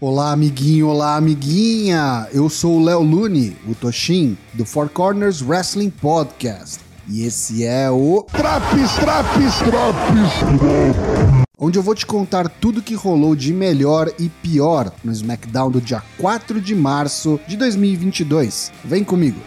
Olá, amiguinho, olá, amiguinha! Eu sou o Léo Lune, o Toshin, do Four Corners Wrestling Podcast. E esse é o. Traps, traps, traps! Onde eu vou te contar tudo que rolou de melhor e pior no SmackDown do dia 4 de março de 2022. Vem comigo!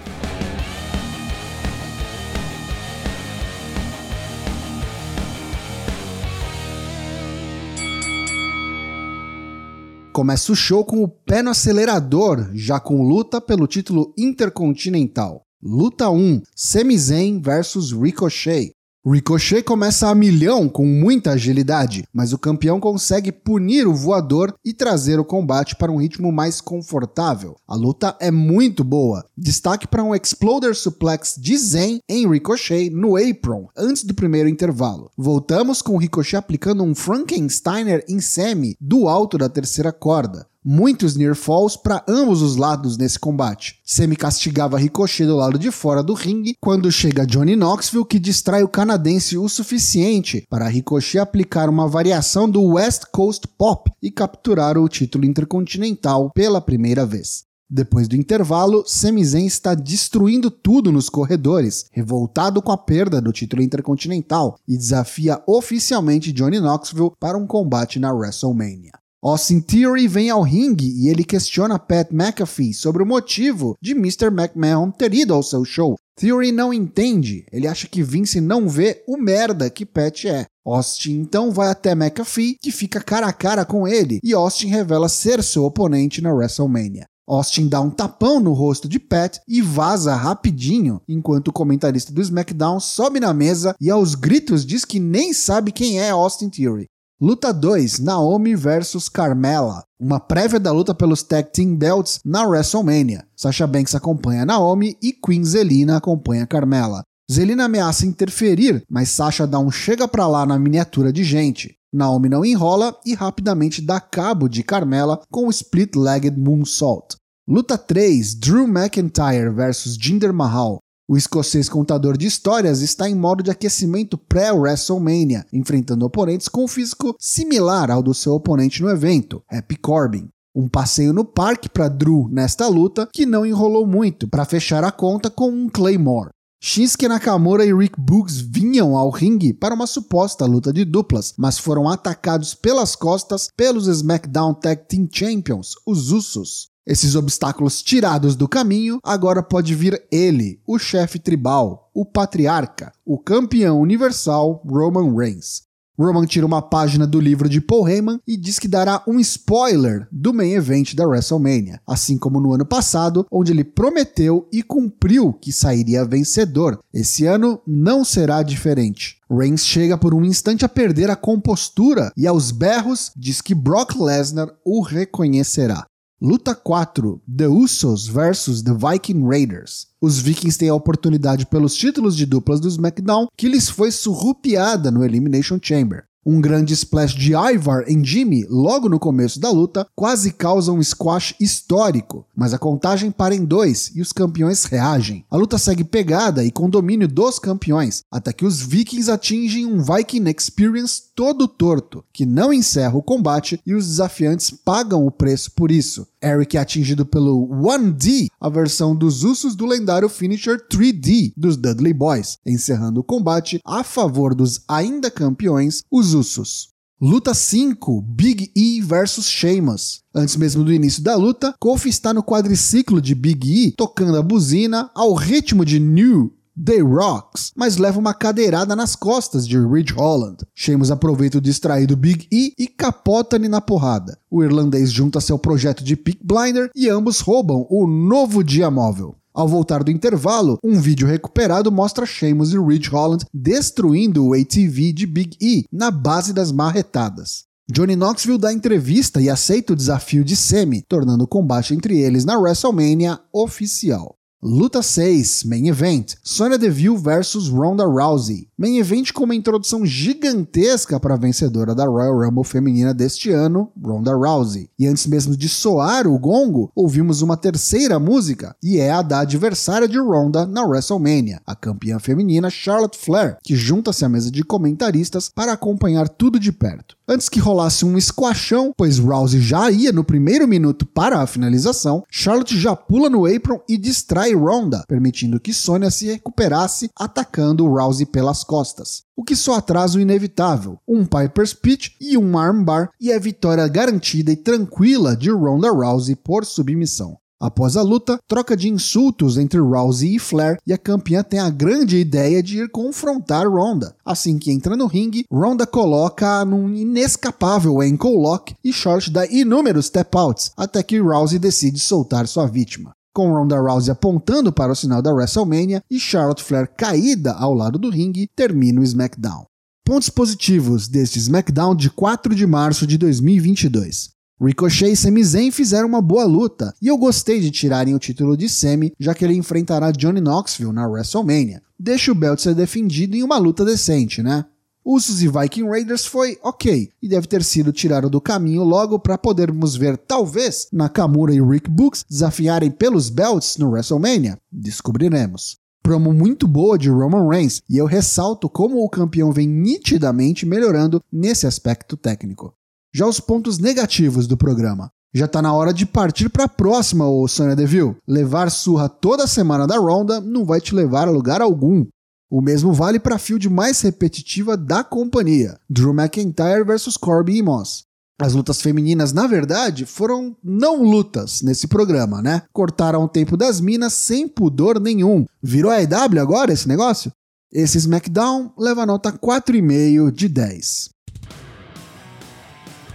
Começa o show com o pé no acelerador, já com luta pelo título intercontinental. Luta 1: Sami Zayn versus Ricochet. Ricochet começa a milhão com muita agilidade, mas o campeão consegue punir o voador e trazer o combate para um ritmo mais confortável. A luta é muito boa. Destaque para um Exploder Suplex de Zen em Ricochet no apron, antes do primeiro intervalo. Voltamos com Ricochet aplicando um Frankensteiner em Semi do alto da terceira corda muitos near falls para ambos os lados nesse combate. Semi castigava Ricochet do lado de fora do ringue quando chega Johnny Knoxville que distrai o canadense o suficiente para Ricochet aplicar uma variação do West Coast Pop e capturar o título intercontinental pela primeira vez. Depois do intervalo, Sami Zayn está destruindo tudo nos corredores, revoltado com a perda do título intercontinental, e desafia oficialmente Johnny Knoxville para um combate na WrestleMania. Austin Theory vem ao ringue e ele questiona Pat McAfee sobre o motivo de Mr. McMahon ter ido ao seu show. Theory não entende, ele acha que Vince não vê o merda que Pat é. Austin então vai até McAfee, que fica cara a cara com ele, e Austin revela ser seu oponente na WrestleMania. Austin dá um tapão no rosto de Pat e vaza rapidinho, enquanto o comentarista do SmackDown sobe na mesa e aos gritos diz que nem sabe quem é Austin Theory. Luta 2: Naomi versus Carmela. Uma prévia da luta pelos Tag Team Belts na WrestleMania. Sasha Banks acompanha Naomi e Queen Zelina acompanha Carmela. Zelina ameaça interferir, mas Sasha dá um chega pra lá na miniatura de gente. Naomi não enrola e rapidamente dá cabo de Carmela com o Split-Legged Moonsault. Luta 3: Drew McIntyre versus Jinder Mahal. O escocês contador de histórias está em modo de aquecimento pré-WrestleMania, enfrentando oponentes com físico similar ao do seu oponente no evento, Happy Corbin. Um passeio no parque para Drew nesta luta que não enrolou muito para fechar a conta com um Claymore. Shinsuke Nakamura e Rick Boogs vinham ao ringue para uma suposta luta de duplas, mas foram atacados pelas costas pelos SmackDown Tag Team Champions, os Usos. Esses obstáculos tirados do caminho, agora pode vir ele, o chefe tribal, o patriarca, o campeão universal Roman Reigns. Roman tira uma página do livro de Paul Heyman e diz que dará um spoiler do main event da WrestleMania, assim como no ano passado, onde ele prometeu e cumpriu que sairia vencedor. Esse ano não será diferente. Reigns chega por um instante a perder a compostura e aos berros diz que Brock Lesnar o reconhecerá. Luta 4: The Usos versus The Viking Raiders. Os Vikings têm a oportunidade pelos títulos de duplas do SmackDown que lhes foi surrupiada no Elimination Chamber. Um grande splash de Ivar em Jimmy logo no começo da luta quase causa um squash histórico, mas a contagem para em dois e os campeões reagem. A luta segue pegada e com domínio dos campeões, até que os Vikings atingem um Viking Experience todo torto, que não encerra o combate e os desafiantes pagam o preço por isso. Eric é atingido pelo 1D, a versão dos Usos do lendário finisher 3D dos Dudley Boys, encerrando o combate a favor dos ainda campeões, os Usos. Luta 5: Big E versus Sheamus. Antes mesmo do início da luta, Kofi está no quadriciclo de Big E, tocando a buzina ao ritmo de New The Rocks, mas leva uma cadeirada nas costas de Ridge Holland. Sheamus aproveita o distraído Big E e capota-lhe na porrada. O irlandês junta-se ao projeto de Peak Blinder e ambos roubam o novo dia móvel. Ao voltar do intervalo, um vídeo recuperado mostra Sheamus e Ridge Holland destruindo o ATV de Big E na base das marretadas. Johnny Knoxville dá entrevista e aceita o desafio de Semi, tornando o combate entre eles na WrestleMania oficial. Luta 6, Main Event, Sonya Deville vs Ronda Rousey. Main Event com uma introdução gigantesca para a vencedora da Royal Rumble feminina deste ano, Ronda Rousey. E antes mesmo de soar o gongo, ouvimos uma terceira música, e é a da adversária de Ronda na WrestleMania, a campeã feminina Charlotte Flair, que junta-se à mesa de comentaristas para acompanhar tudo de perto. Antes que rolasse um esquachão, pois Rousey já ia no primeiro minuto para a finalização, Charlotte já pula no apron e distrai Ronda, permitindo que Sonya se recuperasse atacando Rousey pelas costas. O que só atrasa o inevitável, um Piper's Pitch e um armbar e a vitória garantida e tranquila de Ronda Rousey por submissão. Após a luta, troca de insultos entre Rousey e Flair e a campeã tem a grande ideia de ir confrontar Ronda. Assim que entra no ringue, Ronda coloca num inescapável ankle lock e Charlotte dá inúmeros tap-outs, até que Rousey decide soltar sua vítima. Com Ronda Rousey apontando para o sinal da WrestleMania e Charlotte Flair caída ao lado do ringue, termina o SmackDown. Pontos positivos deste SmackDown de 4 de março de 2022. Ricochet e Sami Zayn fizeram uma boa luta, e eu gostei de tirarem o título de Sami, já que ele enfrentará Johnny Knoxville na WrestleMania. Deixa o belt ser defendido em uma luta decente, né? Usos e Viking Raiders foi ok, e deve ter sido tirado do caminho logo para podermos ver, talvez, Nakamura e Rick Books desafiarem pelos belts no WrestleMania. Descobriremos. Promo muito boa de Roman Reigns, e eu ressalto como o campeão vem nitidamente melhorando nesse aspecto técnico. Já os pontos negativos do programa. Já tá na hora de partir para a próxima, ô Sonya Deville. Levar surra toda semana da Ronda não vai te levar a lugar algum. O mesmo vale para a field mais repetitiva da companhia, Drew McIntyre versus Corby e Moss. As lutas femininas, na verdade, foram não lutas nesse programa, né? Cortaram o tempo das minas sem pudor nenhum. Virou a agora esse negócio? Esse SmackDown leva nota 4,5 de 10.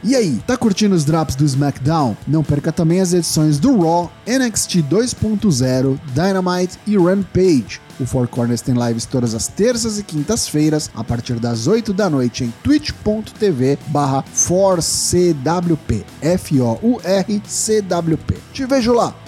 E aí, tá curtindo os drops do SmackDown? Não perca também as edições do Raw, NXT 2.0, Dynamite e Rampage. O Four Corners tem lives todas as terças e quintas-feiras, a partir das 8 da noite em twitch.tv barra 4CWP. F-O-U-R-C-W-P. Te vejo lá!